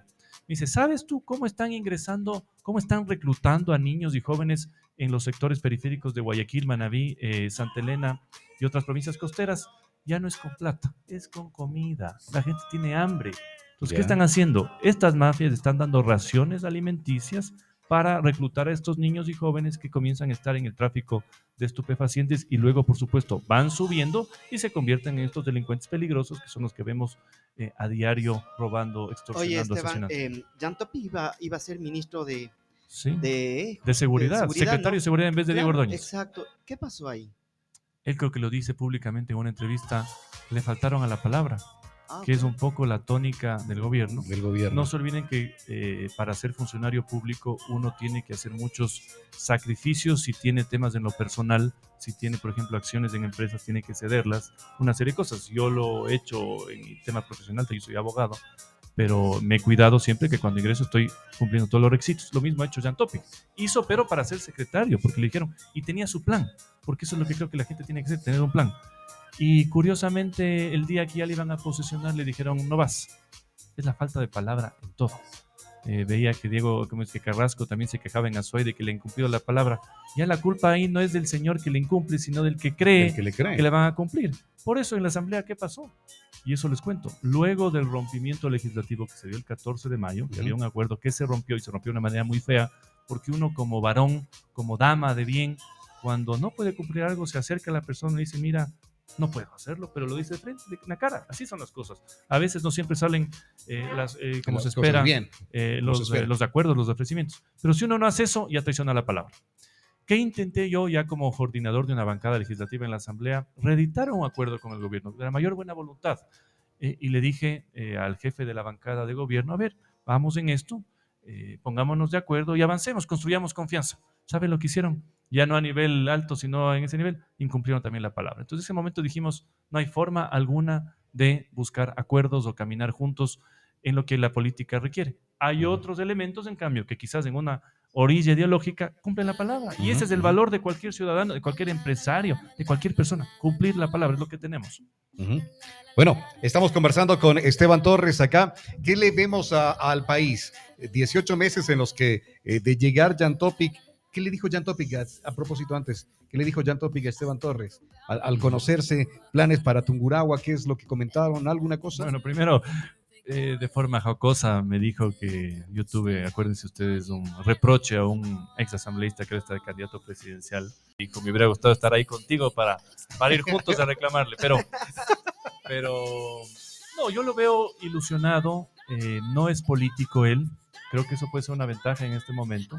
Me dice, ¿sabes tú cómo están ingresando, cómo están reclutando a niños y jóvenes en los sectores periféricos de Guayaquil, Manabí, eh, Santa Elena y otras provincias costeras? Ya no es con plata, es con comida. La gente tiene hambre. Entonces, ¿qué están haciendo? Estas mafias están dando raciones alimenticias para reclutar a estos niños y jóvenes que comienzan a estar en el tráfico de estupefacientes y luego, por supuesto, van subiendo y se convierten en estos delincuentes peligrosos que son los que vemos eh, a diario robando, extorsionando, Oye, Esteban, eh, Jan Topi iba, iba, a ser ministro de, de, seguridad, secretario de seguridad en vez de Diego Ordóñez. Exacto. ¿Qué pasó ahí? Él creo que lo dice públicamente en una entrevista, le faltaron a la palabra. Ah, que es un poco la tónica del gobierno. Del gobierno. No se olviden que eh, para ser funcionario público uno tiene que hacer muchos sacrificios si tiene temas en lo personal, si tiene, por ejemplo, acciones en empresas, tiene que cederlas, una serie de cosas. Yo lo he hecho en mi tema profesional, yo soy abogado, pero me he cuidado siempre que cuando ingreso estoy cumpliendo todos los requisitos. Lo mismo ha hecho Jan Topic. Hizo, pero para ser secretario, porque le dijeron, y tenía su plan, porque eso es lo que creo que la gente tiene que hacer, tener un plan. Y curiosamente, el día que ya le iban a posesionar, le dijeron, no vas. Es la falta de palabra en todo. Eh, veía que Diego, como es que Carrasco también se quejaba en Azuay de que le incumplió la palabra. Ya la culpa ahí no es del señor que le incumple, sino del que cree que le, cree. que le van a cumplir. Por eso en la Asamblea, ¿qué pasó? Y eso les cuento. Luego del rompimiento legislativo que se dio el 14 de mayo, que había un acuerdo que se rompió y se rompió de una manera muy fea, porque uno como varón, como dama de bien, cuando no puede cumplir algo, se acerca a la persona y dice, mira, no puedo hacerlo, pero lo dice de frente, de la cara. Así son las cosas. A veces no siempre salen eh, las, eh, como se espera eh, los, los acuerdos, los ofrecimientos. Pero si uno no hace eso, ya traiciona la palabra. ¿Qué intenté yo ya como coordinador de una bancada legislativa en la Asamblea? Reeditar un acuerdo con el gobierno, de la mayor buena voluntad. y le dije al jefe de la bancada de gobierno, a ver, vamos en esto, pongámonos de acuerdo y avancemos, construyamos confianza. ¿Saben lo que hicieron? Ya no a nivel alto, sino en ese nivel, incumplieron también la palabra. Entonces, en ese momento dijimos, no hay forma alguna de buscar acuerdos o caminar juntos en lo que la política requiere. Hay otros elementos, en cambio, que quizás en una orilla ideológica cumplen la palabra. Y ese es el valor de cualquier ciudadano, de cualquier empresario, de cualquier persona. Cumplir la palabra es lo que tenemos. Bueno, estamos conversando con Esteban Torres acá. ¿Qué le vemos al país? 18 meses en los que eh, de llegar Jan Topic ¿Qué le dijo Jan Topic a, propósito antes? ¿Qué le dijo Jan Topic a Esteban Torres? Al, conocerse, planes para Tunguragua, ¿qué es lo que comentaron? ¿Alguna cosa? Bueno, primero, eh, de forma jocosa me dijo que yo tuve, acuérdense ustedes, un reproche a un ex asambleísta que era este candidato presidencial. Dijo, me hubiera gustado estar ahí contigo para, para ir juntos a reclamarle, pero, pero no, yo lo veo ilusionado, eh, no es político él, creo que eso puede ser una ventaja en este momento,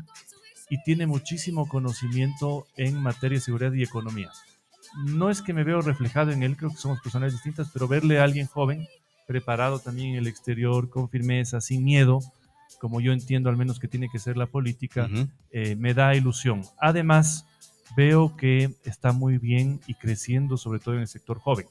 y tiene muchísimo conocimiento en materia de seguridad y economía. No es que me veo reflejado en él, creo que somos personas distintas, pero verle a alguien joven, preparado también en el exterior, con firmeza, sin miedo, como yo entiendo al menos que tiene que ser la política, eh, me da ilusión. Además, veo que está muy bien y creciendo, sobre todo en el sector joven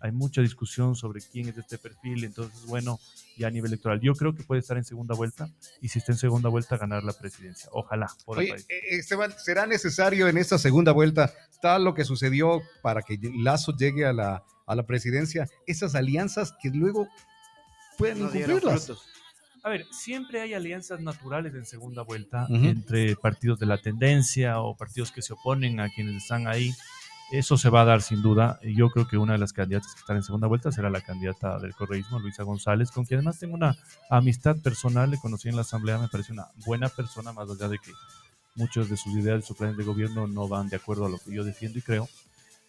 hay mucha discusión sobre quién es este perfil, entonces, bueno, ya a nivel electoral. Yo creo que puede estar en segunda vuelta y si está en segunda vuelta, ganar la presidencia. Ojalá. Oye, eh, Esteban, ¿será necesario en esta segunda vuelta, tal lo que sucedió para que Lazo llegue a la, a la presidencia, esas alianzas que luego pueden incumplirlas? A ver, siempre hay alianzas naturales en segunda vuelta entre partidos de la tendencia o partidos que se oponen a quienes están ahí. Eso se va a dar sin duda. Yo creo que una de las candidatas que están en segunda vuelta será la candidata del correísmo, Luisa González, con quien además tengo una amistad personal. Le conocí en la asamblea, me parece una buena persona, más allá de que muchos de sus ideas, de su plan de gobierno no van de acuerdo a lo que yo defiendo y creo.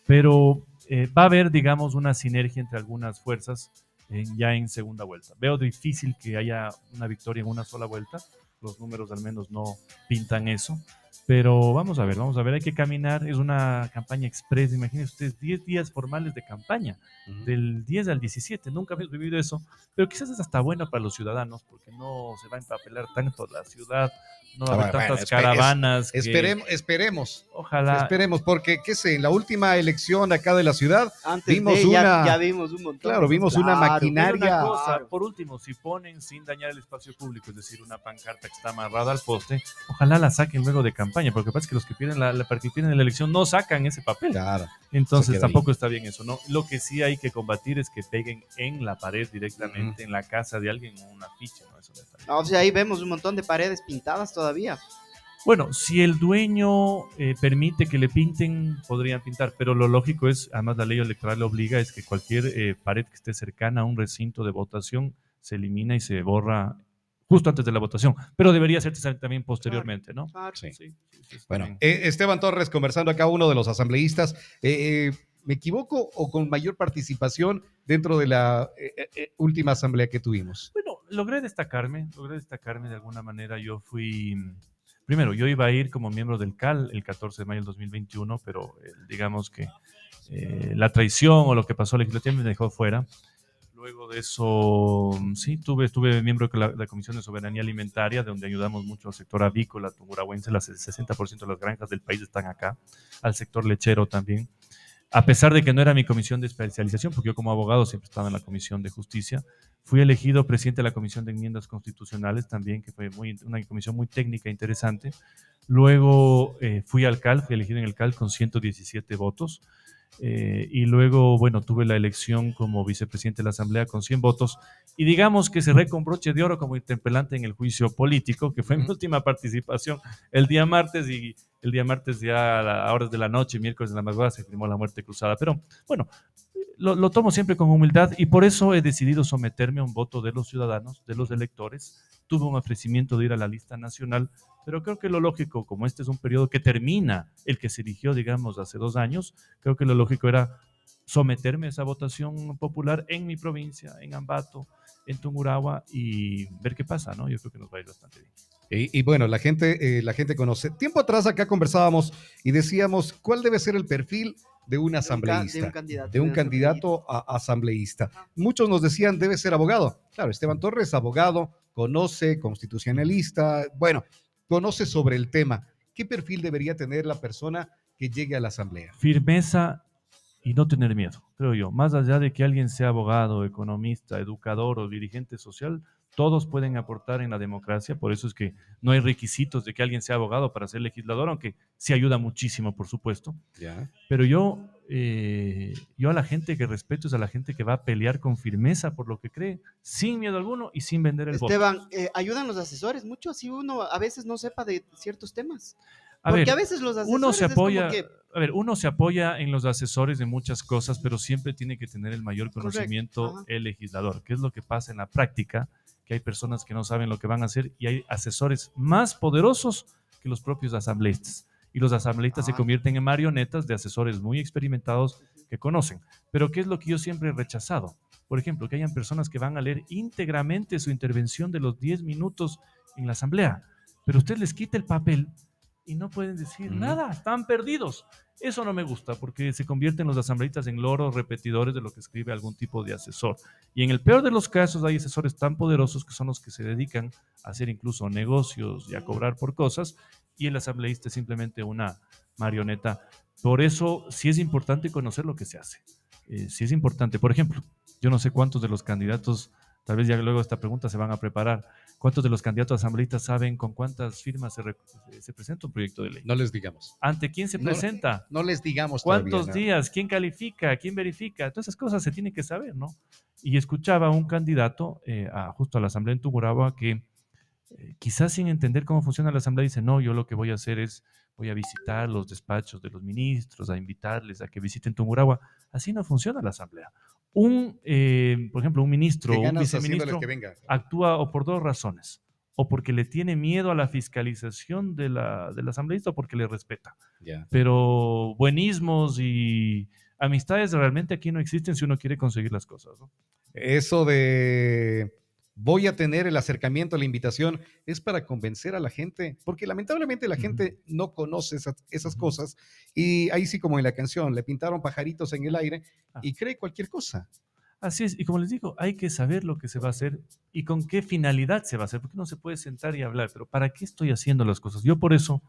Pero eh, va a haber, digamos, una sinergia entre algunas fuerzas ya en segunda vuelta. Veo difícil que haya una victoria en una sola vuelta. Los números al menos no pintan eso. Pero vamos a ver, vamos a ver, hay que caminar. Es una campaña express, imagínense ustedes, 10 días formales de campaña, del 10 al 17. Nunca habíamos vivido eso, pero quizás es hasta bueno para los ciudadanos porque no se va a empapelar tanto la ciudad, no va a haber tantas caravanas. esperemos, esperemos. Ojalá. Esperemos, porque, qué sé, en la última elección acá de la ciudad, vimos una. Ya, vimos un montón. Claro, vimos una maquinaria. Por último, si ponen sin dañar el espacio público, es decir, una pancarta que está amarrada al poste, ojalá la saquen luego de campaña, porque pasa que los que pierden la, la, que pierden la elección no sacan ese papel. Claro. Entonces tampoco está bien eso, ¿no? Lo que sí hay que combatir es que peguen en la pared directamente, en la casa de alguien, una ficha, ¿no? Eso no o sea, ahí vemos un montón de paredes pintadas todavía. Bueno, si el dueño eh, permite que le pinten, podrían pintar, pero lo lógico es, además la ley electoral lo obliga, es que cualquier eh, pared que esté cercana a un recinto de votación se elimina y se borra justo antes de la votación, pero debería hacerse también posteriormente, ¿no? Sí. sí, bueno, eh, Esteban Torres conversando acá, uno de los asambleístas, ¿me equivoco o con mayor participación dentro de la última asamblea que tuvimos? Bueno, logré destacarme, logré destacarme de alguna manera. Yo fui, primero, yo iba a ir como miembro del CAL el 14 de mayo del 2021, pero eh, digamos que eh, la traición o lo que pasó legislativamente me dejó fuera. Luego de eso, sí, tuve, estuve miembro de la, Comisión de Soberanía Alimentaria, donde ayudamos mucho al sector avícola, tungurahuense, las, el 60% de las granjas del país están acá, al sector lechero también a pesar de que no era mi comisión de especialización, porque yo como abogado siempre estaba en la comisión de justicia, fui elegido presidente de la comisión de enmiendas constitucionales también, que fue una comisión muy técnica e interesante. Luego eh, fui alcalde, fui elegido en el CAL con 117 votos. Eh, y luego, bueno, tuve la elección como vicepresidente de la Asamblea con 100 votos. Y digamos que cerré con broche de oro como interpelante en el juicio político, que fue mi última participación el día martes y el día martes ya a horas de la noche, miércoles de la madrugada, se firmó la muerte cruzada. Pero bueno, lo, tomo siempre con humildad y por eso he decidido someterme a un voto de los ciudadanos, de los electores. Tuve un ofrecimiento de ir a la lista nacional, pero creo que lo lógico, como este es un periodo que termina el que se eligió, digamos, hace dos años, creo que lo lógico era someterme a esa votación popular en mi provincia, en Ambato, en Tungurahua y ver qué pasa, ¿no? Yo creo que nos va a ir bastante bien. Y, bueno, la gente, eh, la gente conoce. Tiempo atrás acá conversábamos y decíamos cuál debe ser el perfil de un asambleísta, de un, candidato, a, asambleísta. Muchos nos decían debe ser abogado. Claro, Esteban Torres, abogado, conoce, constitucionalista, bueno, conoce sobre el tema. ¿Qué perfil debería tener la persona que llegue a la asamblea? Firmeza y no tener miedo, creo yo. Más allá de que alguien sea abogado, economista, educador o dirigente social, todos pueden aportar en la democracia, por eso es que no hay requisitos de que alguien sea abogado para ser legislador, aunque sí ayuda muchísimo, por supuesto. Pero yo, eh, yo a la gente que respeto es a la gente que va a pelear con firmeza por lo que cree, sin miedo alguno y sin vender el voto. Esteban, eh, ¿ayudan los asesores mucho si uno a veces no sepa de ciertos temas? A Porque ver, a veces los asesores uno se apoya, que- a ver, uno se apoya en los asesores de muchas cosas, pero siempre tiene que tener el mayor conocimiento el legislador. ¿Qué es lo que pasa en la práctica? Que hay personas que no saben lo que van a hacer y hay asesores más poderosos que los propios asambleístas. Y los asambleístas se Ah. convierten en marionetas de asesores muy experimentados que conocen. Pero ¿qué es lo que yo siempre he rechazado? Por ejemplo, que hayan personas que van a leer íntegramente su intervención de los 10 minutos en la asamblea, pero usted les quita el papel y no pueden decir nada, están perdidos. Eso no me gusta porque se convierten los asambleístas en loros repetidores de lo que escribe algún tipo de asesor. Y en el peor de los casos hay asesores tan poderosos que son los que se dedican a hacer incluso negocios y a cobrar por cosas y el asambleísta es simplemente una marioneta. Por eso sí es importante conocer lo que se hace. Eh, sí es importante. Por ejemplo, yo no sé cuántos de los candidatos, tal vez ya luego esta pregunta se van a preparar, cuántos de los candidatos asambleístas saben con cuántas firmas se, re- se presenta un proyecto de ley. No les digamos. ¿Ante quién se No, presenta? No les digamos ¿Cuántos días? ¿Quién califica? ¿Quién verifica? Todas esas cosas se tienen que saber, ¿no? Y escuchaba a un candidato eh, a- justo a la asamblea en Tungurahua que eh, quizás sin entender cómo funciona la asamblea dice, no, yo lo que voy a hacer es, voy a visitar los despachos de los ministros, a invitarles a que visiten Tungurahua. Así no funciona la asamblea. Un, eh, por ejemplo, un ministro ¿Qué o un viceministro que venga? actúa o por dos razones. O porque le tiene miedo a la fiscalización de la, del asambleísta o porque le respeta pero buenismos y amistades realmente aquí no existen si uno quiere conseguir las cosas. ¿no? Eso de voy a tener el acercamiento, la invitación, es para convencer a la gente, porque lamentablemente la gente no conoce esas, cosas y ahí sí como en la canción, le pintaron pajaritos en el aire Ah. y cree cualquier cosa. Así es, y como les digo, hay que saber lo que se va a hacer y con qué finalidad se va a hacer, porque uno se puede sentar y hablar, pero ¿para qué estoy haciendo las cosas? Yo por eso,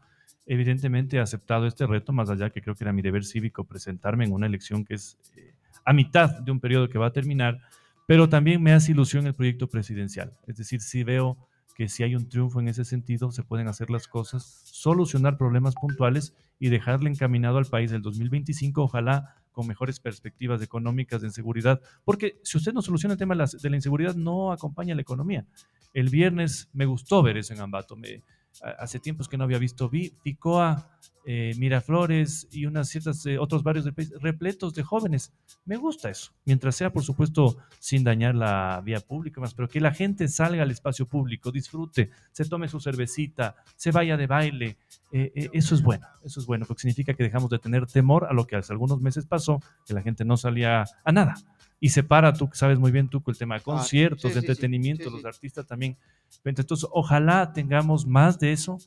evidentemente, he aceptado este reto, más allá que creo que era mi deber cívico presentarme en una elección que es eh, a mitad de un periodo que va a terminar, pero también me hace ilusión el proyecto presidencial. Es decir, si veo que si hay un triunfo en ese sentido, se pueden hacer las cosas, solucionar problemas puntuales y dejarle encaminado al país el 2025, ojalá con mejores perspectivas económicas de seguridad, porque si usted no soluciona el tema de la, inseguridad, no acompaña la economía. El viernes me gustó ver eso en Ambato, me, a- hace tiempos que no había visto, vi Picoa, eh, Miraflores y unas ciertas eh, otros barrios del país repletos de jóvenes. Me gusta eso, mientras sea, por supuesto, sin dañar la vía pública más, pero que la gente salga al espacio público, disfrute, se tome su cervecita, se vaya de baile. eh, eso es bueno, eso es bueno, porque significa que dejamos de tener temor a lo que hace algunos meses pasó, que la gente no salía a nada. Y se para, tú que sabes muy bien, tú, el tema de conciertos, Ah, sí, de sí, entretenimiento, sí, los artistas también. Entonces, ojalá tengamos más de eso,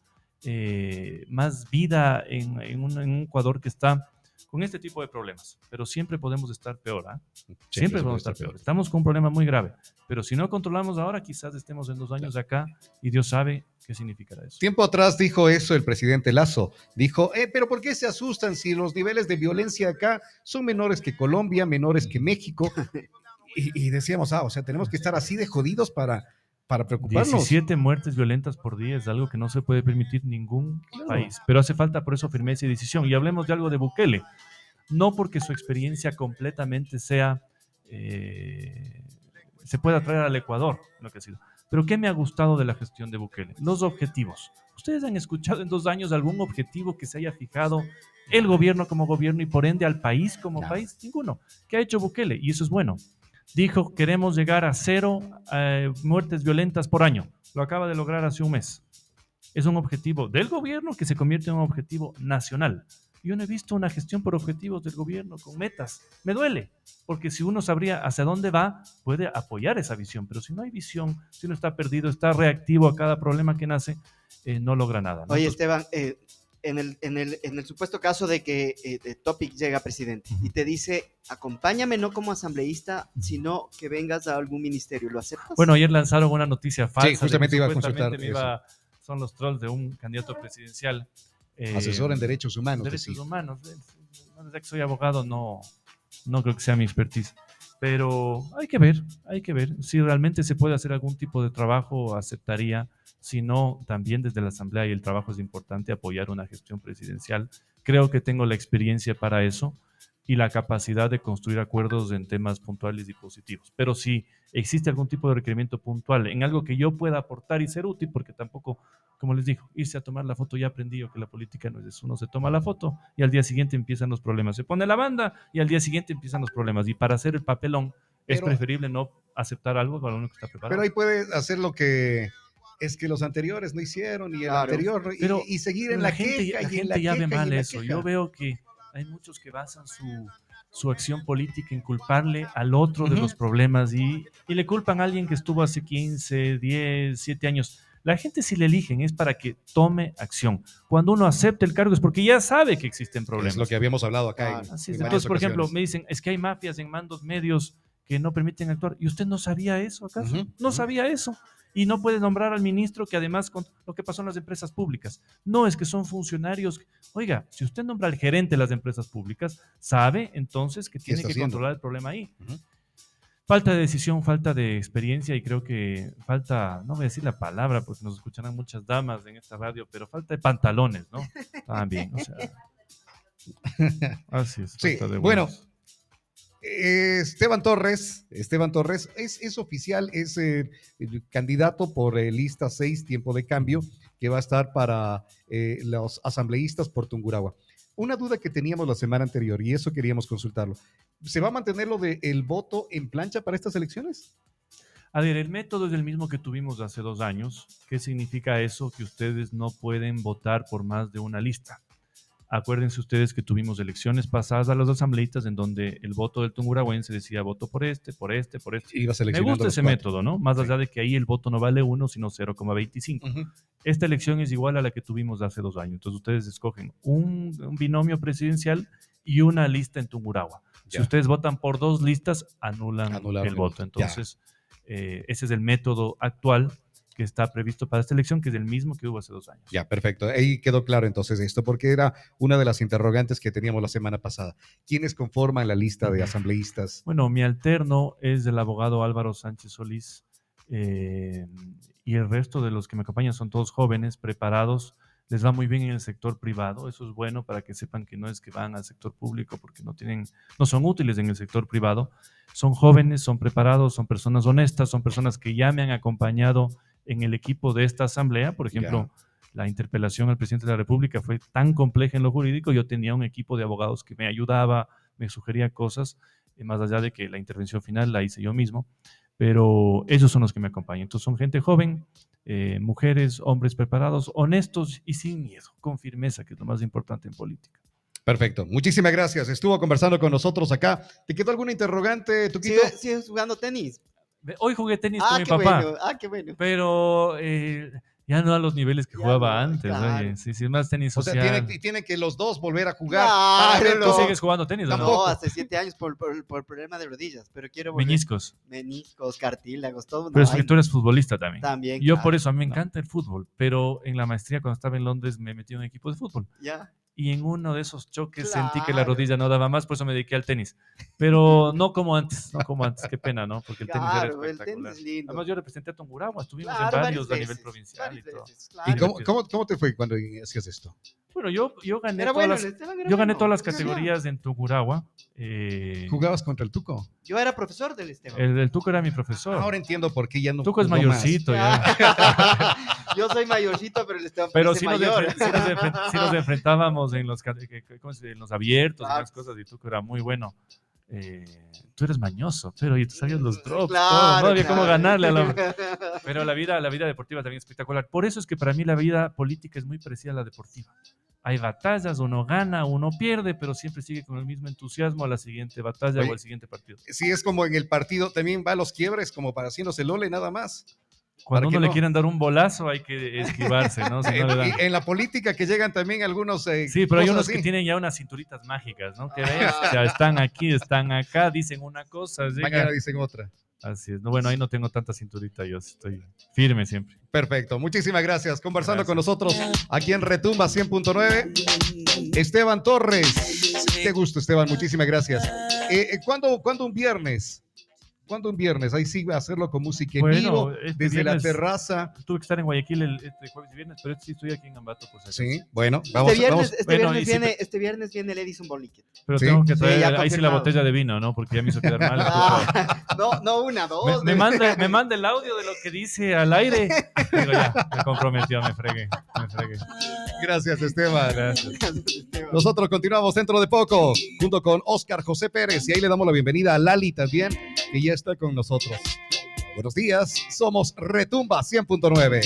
eh, más vida en, en un, en un Ecuador que está con este tipo de problemas. Pero siempre podemos estar peor, ¿ah? Sí, siempre por podemos estar peor. Estamos con un problema muy grave. Pero si no controlamos ahora, quizás estemos en dos años acá y Dios sabe qué significará eso. Tiempo atrás dijo eso el presidente Lazo. Dijo, eh, pero ¿por qué se asustan si los niveles de violencia acá son menores que Colombia, menores que México? Y, y decíamos, ah, o sea, tenemos que estar así de jodidos para, para preocuparnos. 17 muertes violentas por día es algo que no se puede permitir ningún Claro. país. Pero hace falta por eso firmeza y decisión. Y hablemos de algo de Bukele. No porque su experiencia completamente sea, eh, se pueda traer al Ecuador, lo que ha sido. Pero ¿qué me ha gustado de la gestión de Bukele? Los objetivos. ¿Ustedes han escuchado en dos años algún objetivo que se haya fijado el gobierno como gobierno y por ende al país como No. país? Ninguno. ¿Qué ha hecho Bukele? Y eso es bueno. Dijo, queremos llegar a cero eh, muertes violentas por año. Lo acaba de lograr hace un mes. Es un objetivo del gobierno que se convierte en un objetivo nacional. Yo no he visto una gestión por objetivos del gobierno con metas. Me duele, porque si uno sabría hacia dónde va, puede apoyar esa visión. Pero si no hay visión, si uno está perdido, está reactivo a cada problema que nace, eh, no logra nada. ¿no? Oye, Esteban, eh, en, el, en, el, en el supuesto caso de que eh, Topic llega presidente y te dice, acompáñame no como asambleísta, sino que vengas a algún ministerio, ¿lo aceptas? Bueno, ayer lanzaron una noticia falsa. que justamente iba a consultar me iba- son los trolls de un candidato presidencial. eh, Asesor en derechos humanos. derechos humanos. eh, Desde que soy abogado no, no creo que sea mi expertise. Pero hay que ver, hay que ver. Si realmente se puede hacer algún tipo de trabajo, aceptaría. Si no, también desde la Asamblea y el trabajo es importante apoyar una gestión presidencial. Creo que tengo la experiencia para eso. y la capacidad de construir acuerdos en temas puntuales y positivos. Pero si existe algún tipo de requerimiento puntual en algo que yo pueda aportar y ser útil, porque tampoco, como les digo, irse a tomar la foto ya aprendí que la política no es eso. Uno se toma la foto y al día siguiente empiezan los problemas. Se pone la banda y al día siguiente empiezan los problemas. Y para hacer el papelón es preferible no aceptar algo para uno que está preparado. Pero ahí puede hacer lo que es que los anteriores no hicieron y el anterior y, seguir en la, gente, La gente ya ve mal eso. Yo veo que hay muchos que basan su, su acción política en culparle al otro de los problemas y, y, le culpan a alguien que estuvo hace 15, 10, 7 años. La gente si le eligen es para que tome acción. Cuando uno acepta el cargo es porque ya sabe que existen problemas. Es lo que habíamos hablado acá. Entonces, por ejemplo, me dicen, es que hay mafias en mandos medios que no permiten actuar. ¿Y usted no sabía eso acaso? no sabía eso y no puede nombrar al ministro que además con lo que pasó en las empresas públicas. No es que son funcionarios. Oiga, si usted nombra al gerente de las empresas públicas, sabe entonces que tiene que controlar el problema ahí. Falta de decisión, falta de experiencia y creo que falta, no voy a decir la palabra porque nos escucharán muchas damas en esta radio, pero falta de pantalones, ¿no? También, o sea. Así es. Sí, bueno, Esteban Torres, Esteban Torres es, oficial, es eh, candidato por eh, lista 6, tiempo de cambio, que va a estar para eh, los asambleístas por Tunguragua. Una duda que teníamos la semana anterior y eso queríamos consultarlo. ¿Se va a mantener lo del voto en plancha para estas elecciones? A ver, el método es el mismo que tuvimos hace dos años. ¿Qué significa eso? Que ustedes no pueden votar por más de una lista. Acuérdense ustedes que tuvimos elecciones pasadas a los asambleístas en donde el voto del tunguragüense decía voto por este, por este, por este. Me gusta ese método, ¿no? Más allá de que ahí el voto no vale 1, sino 0,25. Esta elección es igual a la que tuvimos hace dos años. Entonces ustedes escogen un, binomio presidencial y una lista en Tungurahua. Si ustedes votan por dos listas, anulan, el voto. Entonces, eh, ese es el método actual que está previsto para esta elección, que es el mismo que hubo hace dos años. Ya, perfecto. Ahí quedó claro entonces esto, porque era una de las interrogantes que teníamos la semana pasada. ¿Quiénes conforman la lista de asambleístas? Bueno, mi alterno es el abogado Álvaro Sánchez Solís eh, y el resto de los que me acompañan son todos jóvenes, preparados. Les va muy bien en el sector privado, eso es bueno para que sepan que no es que van al sector público porque no tienen, no son útiles en el sector privado. Son jóvenes, son preparados, son personas honestas, son personas que ya me han acompañado en el equipo de esta asamblea. Por ejemplo, la interpelación al presidente de la República fue tan compleja en lo jurídico, yo tenía un equipo de abogados que me ayudaba, me sugería cosas, eh, más allá de que la intervención final la hice yo mismo, pero ellos son los que me acompañan. Entonces son gente joven, eh, mujeres, hombres preparados, honestos y sin miedo, con firmeza, que es lo más importante en política. Perfecto. Muchísimas gracias. Estuvo conversando con nosotros acá. ¿Te quedó alguna interrogante, Tuquito? ¿Sigues jugando tenis? Hoy jugué tenis ah, con mi papá. Ah, qué bueno. Pero eh, ya no a los niveles que jugaba antes. Oye. Sí, sí, más tenis social. O sea, tiene, tiene, que los dos volver a jugar. ah, ¿Tú sigues jugando tenis no? No, hace siete años por, por, por, problema de rodillas, pero quiero volver. Meniscos. Meniscos, cartílagos, todo. Pero es que tú eres futbolista también. También, Yo por eso, a mí me encanta el fútbol, pero en la maestría cuando estaba en Londres me metí en un equipo de fútbol. Ya y en uno de esos choques sentí que la rodilla no daba más, por eso me dediqué al tenis. Pero no como antes, no como antes, qué pena, ¿no? Porque el tenis era espectacular. Además, yo representé a Tungurahua, estuvimos en varios a nivel provincial y todo. ¿Y cómo, cómo, cómo, te fue cuando hacías esto? Bueno, yo, yo gané, todas, las, yo gané todas las categorías en Tungurahua. Eh, ¿Jugabas contra el Tuco? Yo era profesor del Esteban. El, Tuco era mi profesor. Ahora entiendo por qué ya no. Tuco es mayorcito, ya. yo soy mayorcito, pero el Esteban Pero sí nos, nos, enfrentábamos en los, en los abiertos, y las cosas, y Tuco era muy bueno. Eh, tú eres mañoso, pero tú sabías los drops, todo, no había cómo ganarle a la... Pero la vida, la vida deportiva también es espectacular. Por eso es que para mí la vida política es muy parecida a la deportiva. Hay batallas, uno gana, uno pierde, pero siempre sigue con el mismo entusiasmo a la siguiente batalla o al siguiente partido. Sí, es como en el partido, también va a los quiebres, como para haciéndose lole nada más. Cuando uno le quieren dar un bolazo hay que esquivarse, ¿no? en, la política que llegan también algunos... Eh, sí, pero hay unos que tienen ya unas cinturitas mágicas, ¿no? Que ya están aquí, están acá, dicen una cosa. Mañana dicen otra. Así es. No, bueno, ahí no tengo tanta cinturita, yo estoy firme siempre. Perfecto, muchísimas gracias. Conversando con nosotros aquí en Retumba 100.9, Esteban Torres. Qué gusto, Esteban, muchísimas gracias. Eh, eh ¿cuándo, ¿Cuándo un viernes? ¿Cuándo un viernes? Ahí sí va a hacerlo con música en Bueno, vivo, este desde la viernes- terraza. Tuve que estar en Guayaquil el, este jueves y viernes, pero este sí estoy aquí en Ambato, por si. Sí, bueno, vamos, este viernes, vamos. este Bueno, viernes y si viene, te- este viernes viene el Edison Boliquet. Pero Sí. tengo que Sí, traer ya ahí sí la botella de vino, ¿no? Porque ya me hizo quedar mal. Ah, no, no una, me, dos. me de- manda, me manda el audio de lo que dice al aire. Digo, ya, me comprometió, me fregué, me fregué. Gracias, Esteban. Gracias. Nosotros continuamos dentro de poco, junto con Oscar José Pérez, y ahí le damos la bienvenida a Lali también, que ya está con nosotros. Buenos días, somos Retumba 100.9.